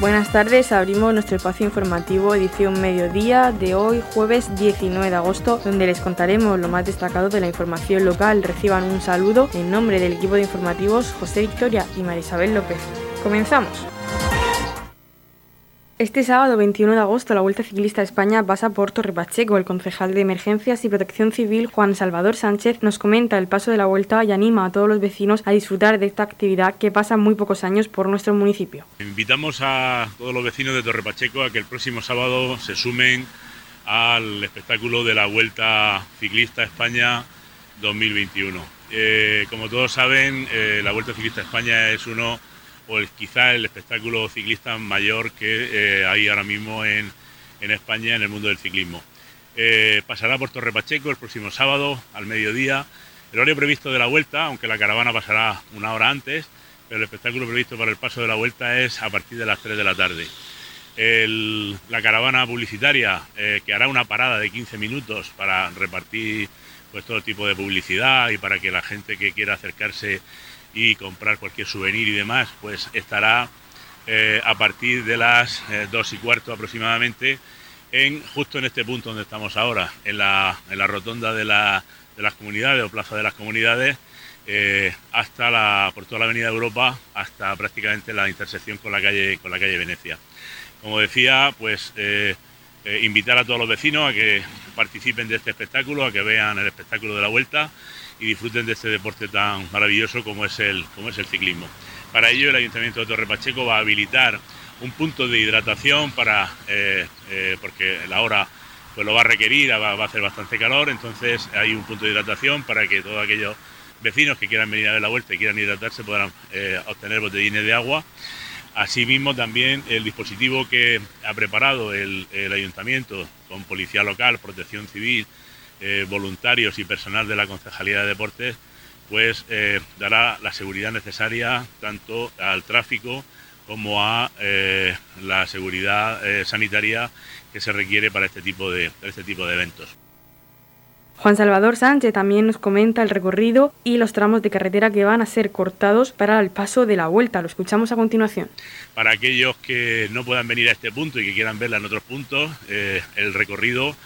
Buenas tardes, abrimos nuestro espacio informativo edición mediodía de hoy, jueves 19 de agosto, donde les contaremos lo más destacado de la información local. Reciban un saludo en nombre del equipo de informativos José Victoria y Marisabel López. Comenzamos. Este sábado 21 de agosto la Vuelta Ciclista a España pasa por Torre Pacheco. El concejal de Emergencias y Protección Civil Juan Salvador Sánchez nos comenta el paso de la Vuelta y anima a todos los vecinos a disfrutar de esta actividad que pasa muy pocos años por nuestro municipio. Invitamos a todos los vecinos de Torre Pacheco a que el próximo sábado se sumen al espectáculo de la Vuelta Ciclista a España 2021. Eh, como todos saben, eh, la Vuelta Ciclista a España es uno o quizá el espectáculo ciclista mayor que eh, hay ahora mismo en, España en el mundo del ciclismo. Eh, pasará por Torre Pacheco el próximo sábado al mediodía. El horario previsto de la vuelta, aunque la caravana pasará una hora antes, pero el espectáculo previsto para el paso de la vuelta es a partir de las 3 de la tarde. la caravana publicitaria eh, que hará una parada de 15 minutos para repartir pues, todo tipo de publicidad y para que la gente que quiera acercarse y comprar cualquier souvenir y demás, pues estará eh, a partir de las eh, dos y cuarto aproximadamente, en, justo en este punto donde estamos ahora, en la, en la rotonda de, la, de, las comunidades o plaza de las comunidades, eh, hasta la, por toda la avenida Europa, hasta prácticamente la intersección con la calle, con la calle Venecia. Como decía, pues invitar a todos los vecinos a que participen de este espectáculo, a que vean el espectáculo de la vuelta y disfruten de este deporte tan maravilloso como es el, como es el ciclismo. Para ello el Ayuntamiento de Torre Pacheco va a habilitar un punto de hidratación para, eh, eh, porque la hora pues lo va a requerir, va, a hacer bastante calor, entonces hay un punto de hidratación para que todos aquellos vecinos que quieran venir a ver la vuelta y quieran hidratarse puedan eh, obtener botellines de agua. Asimismo, también el dispositivo que ha preparado el, el ayuntamiento con policía local, protección civil, eh, voluntarios y personal de la Concejalía de Deportes, pues eh, dará la seguridad necesaria tanto al tráfico como a eh, la seguridad sanitaria que se requiere para este tipo de, este tipo de eventos. Juan Salvador Sánchez también nos comenta el recorrido y los tramos de carretera que van a ser cortados para el paso de la vuelta. Lo escuchamos a continuación. Para aquellos que no puedan venir a este punto y que quieran verla en otros puntos, el recorrido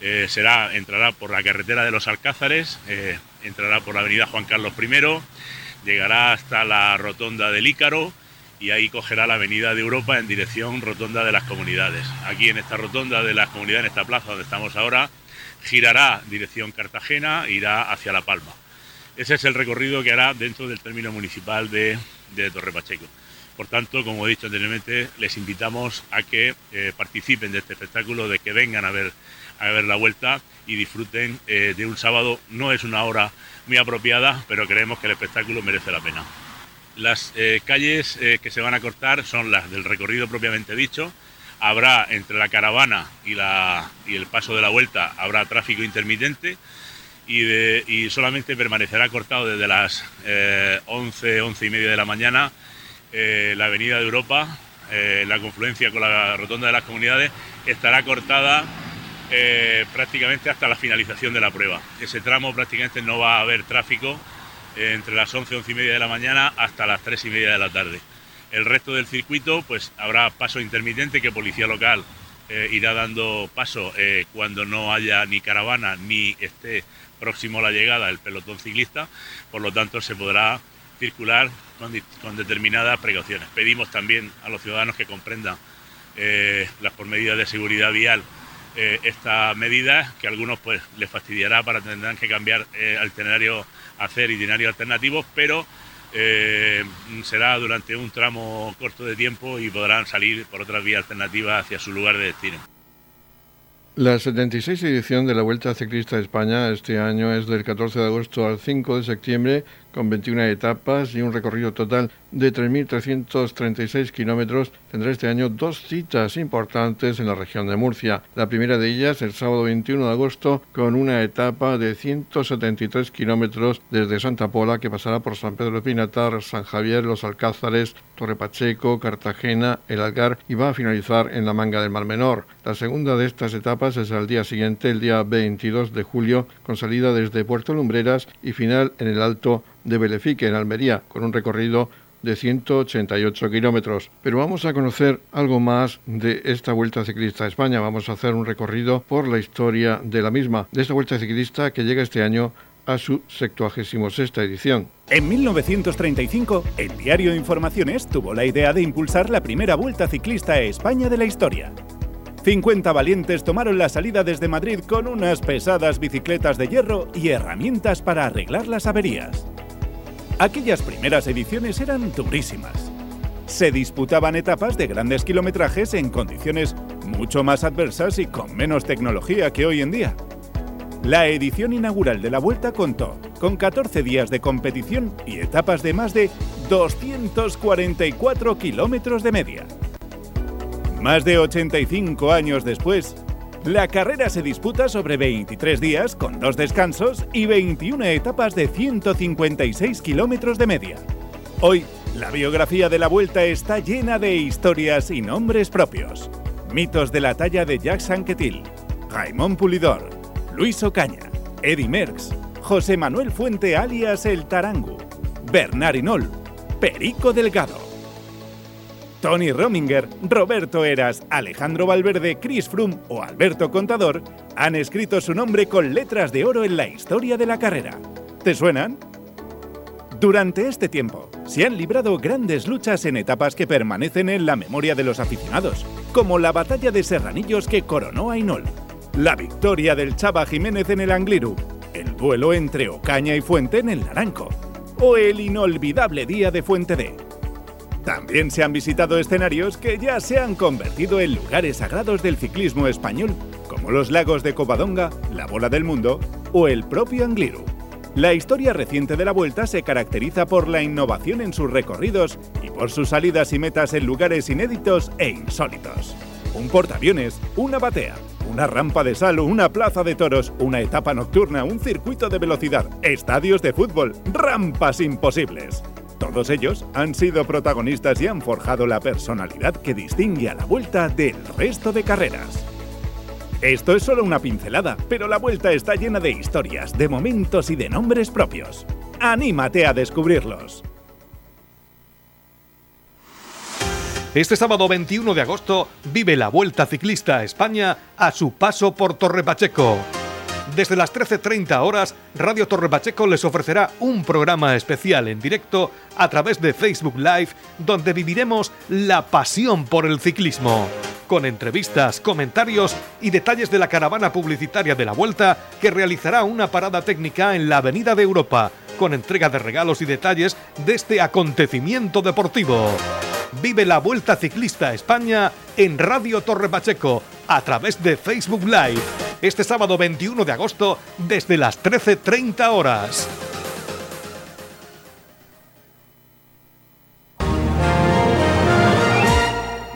eh, será, entrará por la carretera de los Alcázares, eh, entrará por la avenida Juan Carlos I, llegará hasta la rotonda del Ícaro y ahí cogerá la avenida de Europa en dirección rotonda de las comunidades. Aquí en esta rotonda de las comunidades, en esta plaza donde estamos ahora, girará dirección Cartagena irá hacia La Palma. Ese es el recorrido que hará dentro del término municipal de, de Torre Pacheco. Por tanto, como he dicho anteriormente, les invitamos a que eh, participen de este espectáculo, de que vengan a ver a ver la vuelta y disfruten eh, de un sábado. No es una hora muy apropiada, pero creemos que el espectáculo merece la pena. Las eh, calles eh, que se van a cortar son las del recorrido propiamente dicho. Habrá entre la caravana y, la, y el paso de la vuelta, habrá tráfico intermitente y, y solamente permanecerá cortado desde las 11, 11 y media de la mañana la avenida de Europa, la confluencia con la rotonda de las comunidades, estará cortada eh, prácticamente hasta la finalización de la prueba. Ese tramo prácticamente no va a haber tráfico eh, entre las 11, 11 y media de la mañana hasta las 3 y media de la tarde. El resto del circuito, pues habrá paso intermitente que policía local eh, irá dando paso cuando no haya ni caravana ni esté próximo a la llegada del pelotón ciclista. Por lo tanto, se podrá circular con, con determinadas precauciones. Pedimos también a los ciudadanos que comprendan las por medidas de seguridad vial eh, esta medida que a algunos pues les fastidiará para tendrán que cambiar eh, itinerario, hacer itinerarios alternativos, pero eh, será durante un tramo corto de tiempo y podrán salir por otras vías alternativas hacia su lugar de destino. La 76 edición de la Vuelta Ciclista de España este año es del 14 de agosto al 5 de septiembre con 21 etapas y un recorrido total de 3.336 kilómetros, tendrá este año dos citas importantes en la región de Murcia. La primera de ellas el sábado 21 de agosto con una etapa de 173 kilómetros desde Santa Pola que pasará por San Pedro de Pinatar, San Javier, Los Alcázares, Torre Pacheco, Cartagena, El Algar y va a finalizar en la Manga del Mar Menor. La segunda de estas etapas es al día siguiente, el día 22 de julio, con salida desde Puerto Lumbreras y final en el Alto de Belefique, en Almería, con un recorrido de 188 kilómetros. Pero vamos a conocer algo más de esta Vuelta Ciclista a España. Vamos a hacer un recorrido por la historia de la misma, de esta Vuelta Ciclista que llega este año a su 76 edición. En 1935, el diario Informaciones tuvo la idea de impulsar la primera Vuelta Ciclista a España de la historia. 50 valientes tomaron la salida desde Madrid con unas pesadas bicicletas de hierro y herramientas para arreglar las averías. Aquellas primeras ediciones eran durísimas. Se disputaban etapas de grandes kilometrajes en condiciones mucho más adversas y con menos tecnología que hoy en día. La edición inaugural de la Vuelta contó con 14 días de competición y etapas de más de 244 kilómetros de media. Más de 85 años después, la carrera se disputa sobre 23 días con dos descansos y 21 etapas de 156 kilómetros de media. Hoy, la biografía de la Vuelta está llena de historias y nombres propios. Mitos de la talla de Jacques Anquetil, Raymond Pulidor, Luis Ocaña, Eddie Merckx, José Manuel Fuente alias El Tarangu, Bernard Inol, Perico Delgado. Tony Rominger, Roberto Eras, Alejandro Valverde, Chris Froome o Alberto Contador han escrito su nombre con letras de oro en la historia de la carrera. ¿Te suenan? Durante este tiempo, se han librado grandes luchas en etapas que permanecen en la memoria de los aficionados, como la batalla de Serranillos que coronó a Inol, la victoria del Chava Jiménez en el Angliru, el duelo entre Ocaña y Fuente en el Naranco, o el inolvidable día de Fuente D. También se han visitado escenarios que ya se han convertido en lugares sagrados del ciclismo español, como los lagos de Covadonga, la Bola del Mundo o el propio Angliru. La historia reciente de la Vuelta se caracteriza por la innovación en sus recorridos y por sus salidas y metas en lugares inéditos e insólitos. Un portaaviones, una batea, una rampa de sal, una plaza de toros, una etapa nocturna, un circuito de velocidad, estadios de fútbol, rampas imposibles. Todos ellos han sido protagonistas y han forjado la personalidad que distingue a la vuelta del resto de carreras. Esto es solo una pincelada, pero la vuelta está llena de historias, de momentos y de nombres propios. ¡Anímate a descubrirlos! Este sábado 21 de agosto vive la Vuelta Ciclista a España a su paso por Torre Pacheco. Desde las 13.30 horas, Radio Torre Pacheco les ofrecerá un programa especial en directo a través de Facebook Live donde viviremos la pasión por el ciclismo. Con entrevistas, comentarios y detalles de la caravana publicitaria de la Vuelta que realizará una parada técnica en la Avenida de Europa, con entrega de regalos y detalles de este acontecimiento deportivo. Vive la Vuelta Ciclista España en Radio Torre Pacheco a través de Facebook Live este sábado 21 de agosto desde las 13.30 horas.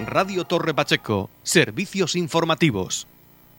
Radio Torre Pacheco, servicios informativos.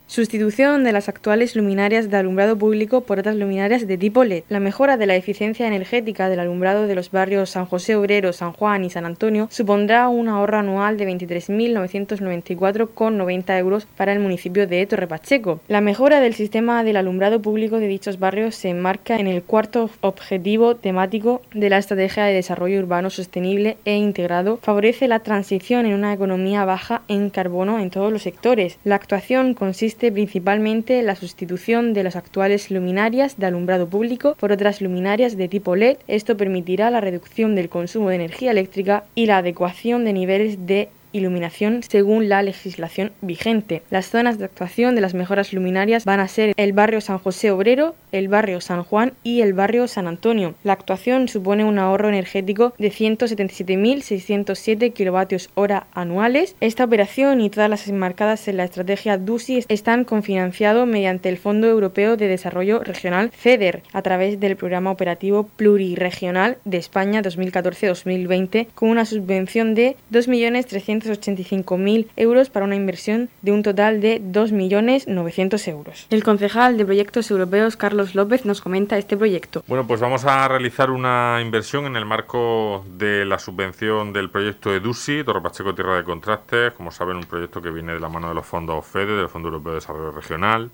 Sustitución de las actuales luminarias de alumbrado público por otras luminarias de tipo LED. La mejora de la eficiencia energética del alumbrado de los barrios San José Obrero, San Juan y San Antonio supondrá un ahorro anual de 23.994,90 euros para el municipio de Torre Pacheco. La mejora del sistema del alumbrado público de dichos barrios se enmarca en el cuarto objetivo temático de la Estrategia de Desarrollo Urbano Sostenible e Integrado. Favorece la transición en una economía baja en carbono en todos los sectores. La actuación consiste principalmente la sustitución de las actuales luminarias de alumbrado público por otras luminarias de tipo LED. Esto permitirá la reducción del consumo de energía eléctrica y la adecuación de niveles de iluminación según la legislación vigente. Las zonas de actuación de las mejoras luminarias van a ser el barrio San José Obrero, el barrio San Juan y el barrio San Antonio. La actuación supone un ahorro energético de 177.607 kilovatios hora anuales. Esta operación y todas las enmarcadas en la estrategia DUSI están cofinanciados mediante el Fondo Europeo de Desarrollo Regional FEDER a través del Programa Operativo Pluriregional de España 2014-2020 con una subvención de 2.300.000 285.000 euros para una inversión de un total de 2.900.000 euros. El concejal de Proyectos Europeos, Carlos López, nos comenta este proyecto. Bueno, pues vamos a realizar una inversión en el marco de la subvención del proyecto EDUSI, Torre Pacheco Tierra de Contrastes, como saben, un proyecto que viene de la mano de los fondos FEDE, del Fondo Europeo de Desarrollo Regional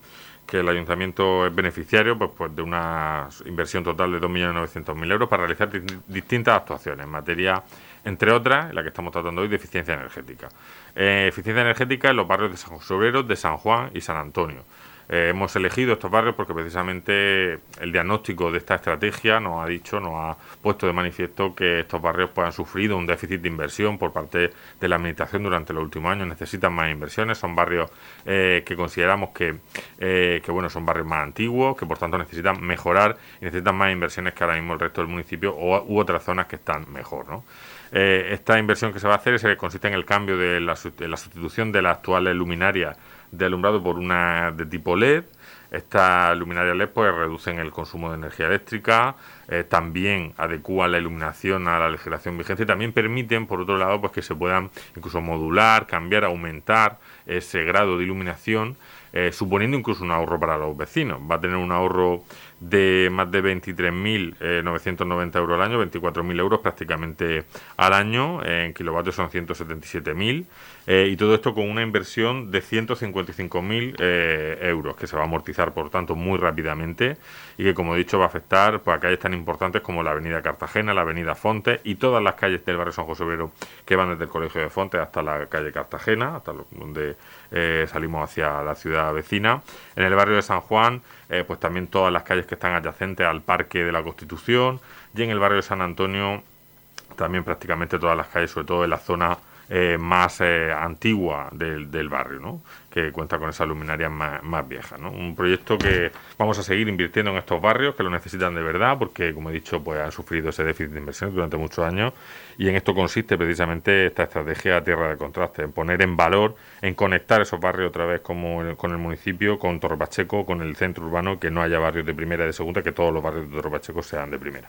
que el ayuntamiento es beneficiario pues, pues de una inversión total de 2.900.000 euros para realizar distintas actuaciones en materia, entre otras, la que estamos tratando hoy, de eficiencia energética. Eh, eficiencia energética en los barrios de San José Obrero, de San Juan y San Antonio. Eh, hemos elegido estos barrios porque precisamente el diagnóstico de esta estrategia nos ha dicho, nos ha puesto de manifiesto que estos barrios pues, han sufrido un déficit de inversión por parte de la administración durante los últimos años, necesitan más inversiones, son barrios eh, que consideramos que, eh, que bueno, son barrios más antiguos, que por tanto necesitan mejorar y necesitan más inversiones que ahora mismo el resto del municipio o, u otras zonas que están mejor. ¿no? esta inversión que se va a hacer se consiste en el cambio de la, de la sustitución de las actuales luminarias de alumbrado por una de tipo LED. Estas luminarias LED pues reducen el consumo de energía eléctrica, eh, también adecúan la iluminación a la legislación vigente también permiten, por otro lado, pues que se puedan incluso modular, cambiar, aumentar ese grado de iluminación, eh, suponiendo incluso un ahorro para los vecinos. Va a tener un ahorro de más de 23.990 euros al año, 24.000 euros prácticamente al año, en kilovatios son 177.000, eh, y todo esto con una inversión de 155.000 eh, euros, que se va a amortizar, por tanto, muy rápidamente, y que, como he dicho, va a afectar pues, a calles tan importantes como la avenida Cartagena, la avenida Fonte y todas las calles del barrio San José Obrero que van desde el Colegio de Fonte hasta la calle Cartagena, hasta donde eh, salimos hacia la ciudad vecina. En el barrio de San Juan, pues también todas las calles que están adyacentes al Parque de la Constitución y en el barrio de San Antonio también prácticamente todas las calles, sobre todo en la zona eh, más eh, antigua del, del, barrio, ¿no? que cuenta con esas luminarias más, más viejas. ¿no? Un proyecto que vamos a seguir invirtiendo en estos barrios que lo necesitan de verdad porque, como he dicho, pues han sufrido ese déficit de inversión durante muchos años y en esto consiste precisamente esta estrategia Tierra de Contraste, en poner en valor, en conectar esos barrios otra vez como con el municipio, con Torre Pacheco, con el centro urbano, que no haya barrios de primera y de segunda, que todos los barrios de Torre Pacheco sean de primera.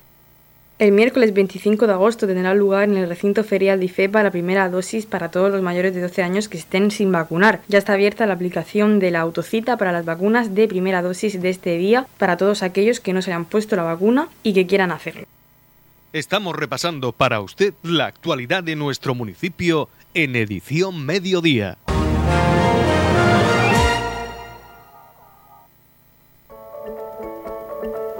El miércoles 25 de agosto tendrá lugar en el recinto ferial de IFEPA la primera dosis para todos los mayores de 12 años que estén sin vacunar. Ya está abierta la aplicación de la autocita para las vacunas de primera dosis de este día para todos aquellos que no se hayan puesto la vacuna y que quieran hacerlo. Estamos repasando para usted la actualidad de nuestro municipio en edición mediodía.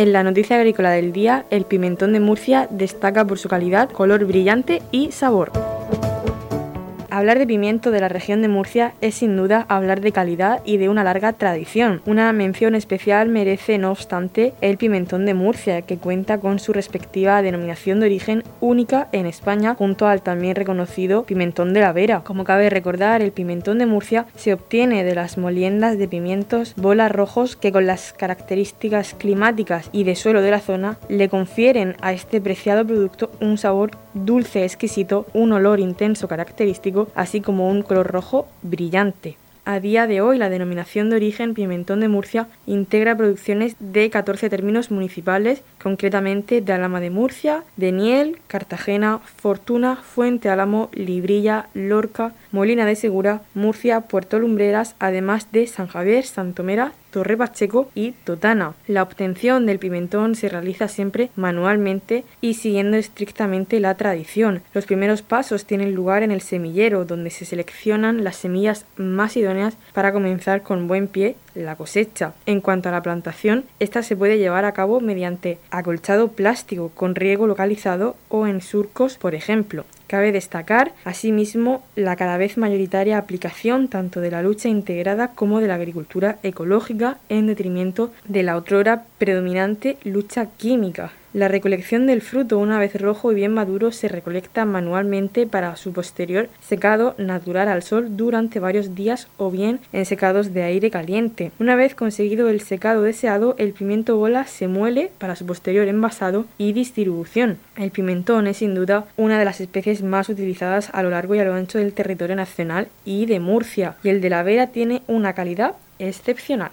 En la noticia agrícola del día, el pimentón de Murcia destaca por su calidad, color brillante y sabor. Hablar de pimiento de la región de Murcia es sin duda hablar de calidad y de una larga tradición. Una mención especial merece, no obstante, el pimentón de Murcia, que cuenta con su respectiva denominación de origen única en España, junto al también reconocido pimentón de la Vera. Como cabe recordar, el pimentón de Murcia se obtiene de las moliendas de pimientos bolas rojos que con las características climáticas y de suelo de la zona le confieren a este preciado producto un sabor dulce exquisito, un olor intenso característico, así como un color rojo brillante. A día de hoy, la denominación de origen Pimentón de Murcia integra producciones de 14 términos municipales, concretamente de Alama de Murcia, de Niel, Cartagena, Fortuna, Fuente Álamo, Librilla, Lorca, Molina de Segura, Murcia, Puerto Lumbreras, además de San Javier, Santomera, Torre Pacheco y Totana. La obtención del pimentón se realiza siempre manualmente y siguiendo estrictamente la tradición. Los primeros pasos tienen lugar en el semillero, donde se seleccionan las semillas más idóneas para comenzar con buen pie la cosecha. En cuanto a la plantación, esta se puede llevar a cabo mediante acolchado plástico con riego localizado o en surcos, por ejemplo. Cabe destacar, asimismo, la cada vez mayoritaria aplicación tanto de la lucha integrada como de la agricultura ecológica en detrimento de la otrora predominante lucha química. La recolección del fruto una vez rojo y bien maduro se recolecta manualmente para su posterior secado natural al sol durante varios días o bien en secados de aire caliente. Una vez conseguido el secado deseado, el pimiento bola se muele para su posterior envasado y distribución. El pimentón es sin duda una de las especies más utilizadas a lo largo y a lo ancho del territorio nacional y de Murcia, y el de la Vera tiene una calidad excepcional.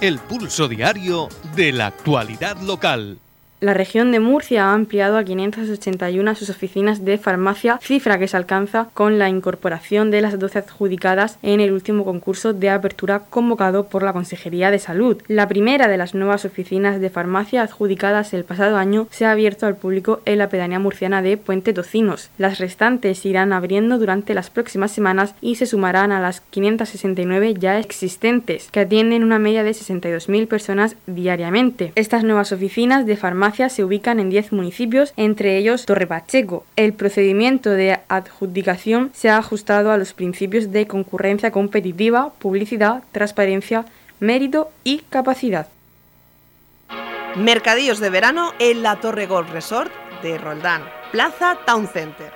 el pulso diario de la actualidad local. La región de Murcia ha ampliado a 581 sus oficinas de farmacia, cifra que se alcanza con la incorporación de las 12 adjudicadas en el último concurso de apertura convocado por la Consejería de Salud. La primera de las nuevas oficinas de farmacia adjudicadas el pasado año se ha abierto al público en la pedanía murciana de Puente Tocinos. Las restantes irán abriendo durante las próximas semanas y se sumarán a las 569 ya existentes, que atienden una media de 62.000 personas diariamente. Estas nuevas oficinas de farmacia se ubican en 10 municipios, entre ellos Torre Pacheco. El procedimiento de adjudicación se ha ajustado a los principios de concurrencia competitiva, publicidad, transparencia, mérito y capacidad. Mercadillos de verano en la Torre Golf Resort de Roldán, Plaza Town Center.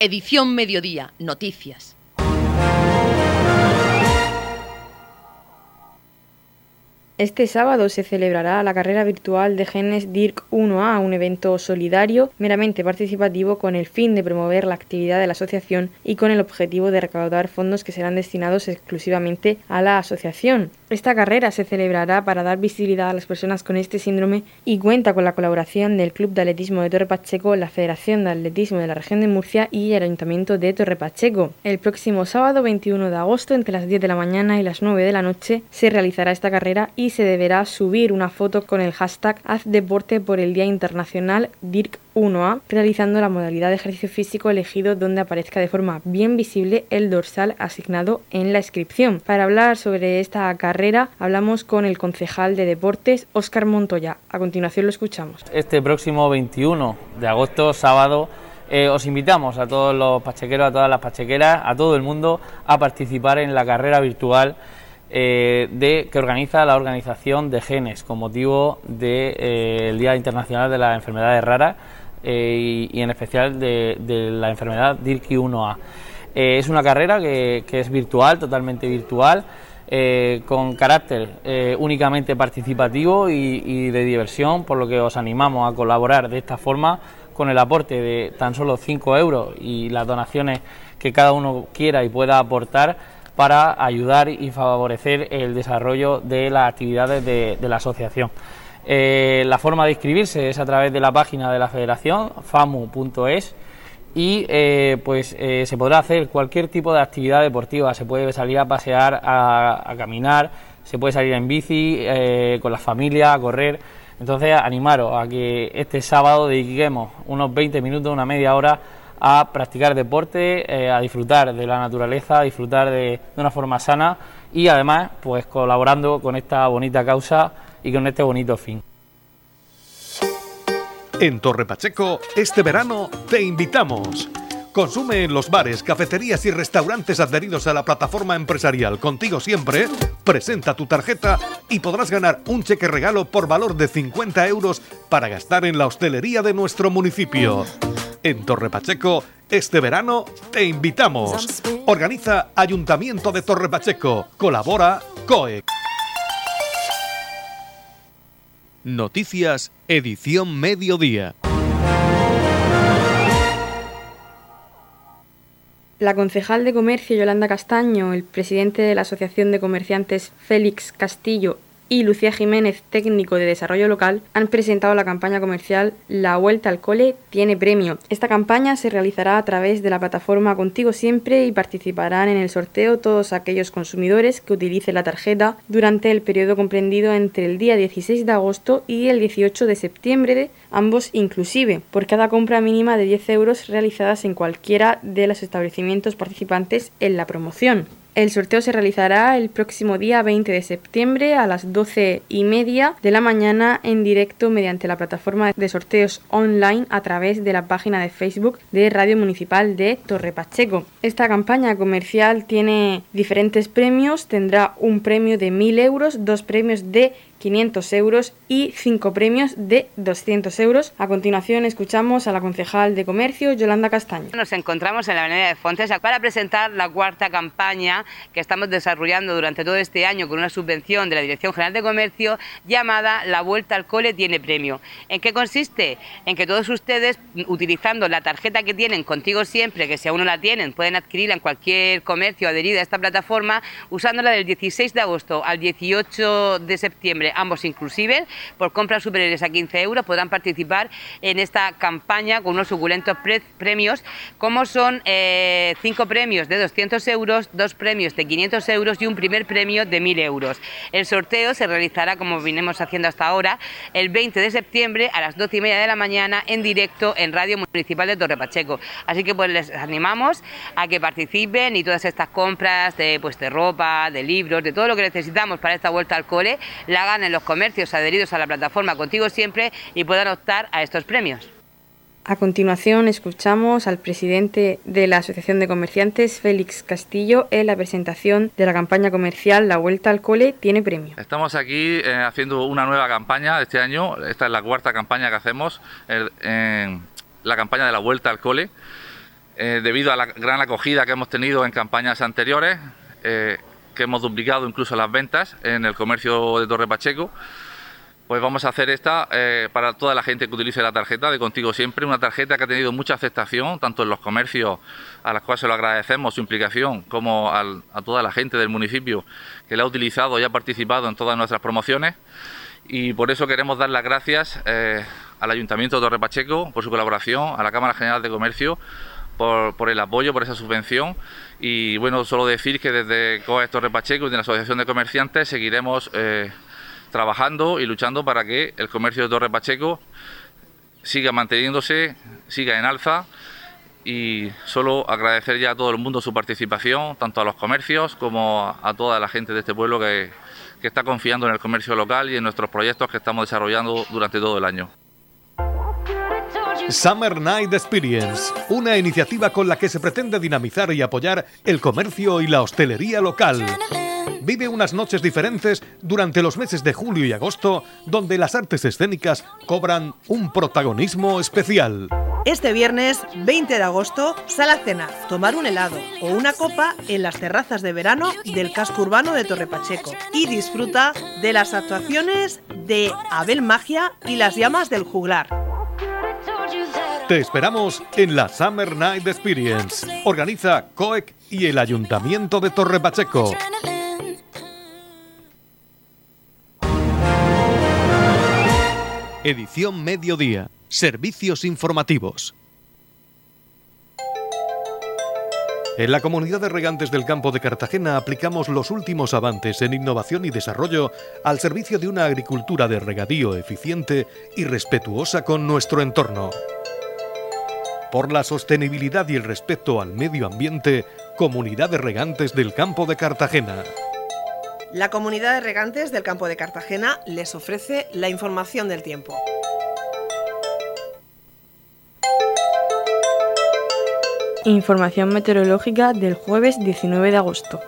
Edición Mediodía, Noticias. Este sábado se celebrará la carrera virtual de genes DIRC 1A, un evento solidario meramente participativo con el fin de promover la actividad de la asociación y con el objetivo de recaudar fondos que serán destinados exclusivamente a la asociación. Esta carrera se celebrará para dar visibilidad a las personas con este síndrome y cuenta con la colaboración del Club de Atletismo de Torre Pacheco, la Federación de Atletismo de la región de Murcia y el Ayuntamiento de Torre Pacheco. El próximo sábado 21 de agosto, entre las 10 de la mañana y las 9 de la noche, se realizará esta carrera y se deberá subir una foto con el hashtag Haz Deporte por el Día Internacional DIRC 1A, realizando la modalidad de ejercicio físico elegido donde aparezca de forma bien visible el dorsal asignado en la inscripción. Para hablar sobre esta carrera, hablamos con el concejal de deportes, Óscar Montoya. A continuación lo escuchamos. Este próximo 21 de agosto, sábado, eh, os invitamos a todos los pachequeros, a todas las pachequeras, a todo el mundo a participar en la carrera virtual eh, de, que organiza la Organización de Genes con motivo del de, eh, Día Internacional de las Enfermedades Raras eh, y, en especial de, la enfermedad DIRCI1A. es una carrera que, es virtual, totalmente virtual, con carácter únicamente participativo y, y de diversión, por lo que os animamos a colaborar de esta forma con el aporte de tan solo 5 euros y las donaciones que cada uno quiera y pueda aportar para ayudar y favorecer el desarrollo de las actividades de, la asociación. Eh, la forma de inscribirse es a través de la página de la federación, famu.es, y eh, pues eh, se podrá hacer cualquier tipo de actividad deportiva, se puede salir a pasear, a, caminar, se puede salir en bici, con la familia, a correr. Entonces animaros a que este sábado dediquemos unos 20 minutos, una media hora a practicar deporte, a disfrutar de la naturaleza, a disfrutar de, de, una forma sana y además pues colaborando con esta bonita causa y con este bonito fin. En Torre Pacheco, este verano te invitamos. Consume en los bares, cafeterías y restaurantes adheridos a la plataforma empresarial Contigo Siempre, presenta tu tarjeta y podrás ganar un cheque regalo por valor de 50 euros para gastar en la hostelería de nuestro municipio. En Torre Pacheco, este verano te invitamos. Organiza Ayuntamiento de Torre Pacheco. Colabora COEC. Noticias, edición mediodía. La concejal de Comercio Yolanda Castaño, el presidente de la Asociación de Comerciantes Félix Castillo y Lucía Jiménez, técnico de desarrollo local, han presentado la campaña comercial La Vuelta al Cole tiene premio. Esta campaña se realizará a través de la plataforma Contigo Siempre y participarán en el sorteo todos aquellos consumidores que utilicen la tarjeta durante el periodo comprendido entre el día 16 de agosto y el 18 de septiembre, ambos inclusive, por cada compra mínima de 10 euros realizadas en cualquiera de los establecimientos participantes en la promoción. El sorteo se realizará el próximo día 20 de septiembre a las 12 y media de la mañana en directo mediante la plataforma de sorteos online a través de la página de Facebook de Radio Municipal de Torre Pacheco. Esta campaña comercial tiene diferentes premios, tendrá un premio de 1.000 euros, dos premios de 500 euros y 5 premios de 200 euros. A continuación escuchamos a la concejal de Comercio, Yolanda Castaño. Nos encontramos en la Avenida de Fontes para presentar la cuarta campaña que estamos desarrollando durante todo este año con una subvención de la Dirección General de Comercio llamada La Vuelta al Cole tiene premio. ¿En qué consiste? En que todos ustedes, utilizando la tarjeta que tienen contigo siempre, que si aún no la tienen, pueden adquirirla en cualquier comercio adherido a esta plataforma, usándola del 16 de agosto al 18 de septiembre ambos inclusive, por compras superiores a 15 euros podrán participar en esta campaña con unos suculentos premios, como son eh, cinco premios de 200 euros, dos premios de 500 euros y un primer premio de 1.000 euros. El sorteo se realizará, como vinimos haciendo hasta ahora, el 20 de septiembre a las 12 y media de la mañana en directo en Radio Municipal de Torre Pacheco. Así que pues les animamos a que participen y todas estas compras de, pues, de ropa, de libros, de todo lo que necesitamos para esta vuelta al cole, la hagan en los comercios adheridos a la plataforma Contigo Siempre y puedan optar a estos premios. A continuación escuchamos al presidente de la Asociación de Comerciantes, Félix Castillo, en la presentación de la campaña comercial La Vuelta al Cole tiene premio. Estamos aquí eh, haciendo una nueva campaña este año, esta es la cuarta campaña que hacemos, la campaña de la Vuelta al Cole, eh, debido a la gran acogida que hemos tenido en campañas anteriores. Que hemos duplicado incluso las ventas en el comercio de Torre Pacheco, pues vamos a hacer esta eh, para toda la gente que utilice la tarjeta de Contigo Siempre, una tarjeta que ha tenido mucha aceptación, tanto en los comercios a los cuales se lo agradecemos su implicación, como a toda la gente del municipio que la ha utilizado y ha participado en todas nuestras promociones. Y por eso queremos dar las gracias eh, al Ayuntamiento de Torre Pacheco por su colaboración, a la Cámara General de Comercio por, el apoyo, por esa subvención. Y bueno, solo decir que desde COES Torre Pacheco y de la Asociación de Comerciantes seguiremos eh, trabajando y luchando para que el comercio de Torre Pacheco siga manteniéndose, siga en alza y solo agradecer ya a todo el mundo su participación, tanto a los comercios como a toda la gente de este pueblo que, que está confiando en el comercio local y en nuestros proyectos que estamos desarrollando durante todo el año. Summer Night Experience, una iniciativa con la que se pretende dinamizar y apoyar el comercio y la hostelería local. Vive unas noches diferentes durante los meses de julio y agosto, donde las artes escénicas cobran un protagonismo especial. Este viernes 20 de agosto, sal a cenar, tomar un helado o una copa en las terrazas de verano del casco urbano de Torre Pacheco y disfruta de las actuaciones de Abel Magia y las llamas del juglar. Te esperamos en la Summer Night Experience. Organiza COEC y el Ayuntamiento de Torre Pacheco. Edición Mediodía. Servicios informativos. En la comunidad de regantes del campo de Cartagena aplicamos los últimos avances en innovación y desarrollo al servicio de una agricultura de regadío eficiente y respetuosa con nuestro entorno por la sostenibilidad y el respeto al medio ambiente, Comunidad de Regantes del Campo de Cartagena. La Comunidad de Regantes del Campo de Cartagena les ofrece la información del tiempo. Información meteorológica del jueves 19 de agosto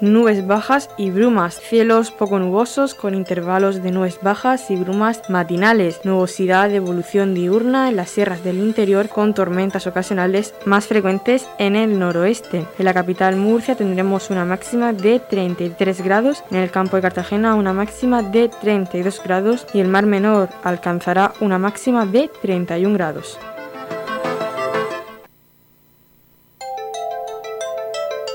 nubes bajas y brumas, cielos poco nubosos con intervalos de nubes bajas y brumas matinales, nubosidad de evolución diurna en las sierras del interior con tormentas ocasionales más frecuentes en el noroeste. En la capital Murcia tendremos una máxima de 33 grados, en el campo de Cartagena una máxima de 32 grados y el mar menor alcanzará una máxima de 31 grados.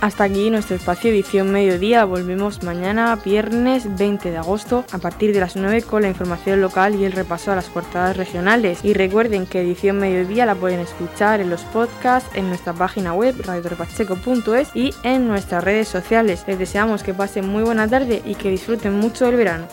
Hasta aquí nuestro espacio edición mediodía. Volvemos mañana, viernes 20 de agosto, a partir de las 9 con la información local y el repaso a las portadas regionales. Y recuerden que edición mediodía la pueden escuchar en los podcasts, en nuestra página web radiotorpacheco.es y en nuestras redes sociales. Les deseamos que pasen muy buena tarde y que disfruten mucho el verano.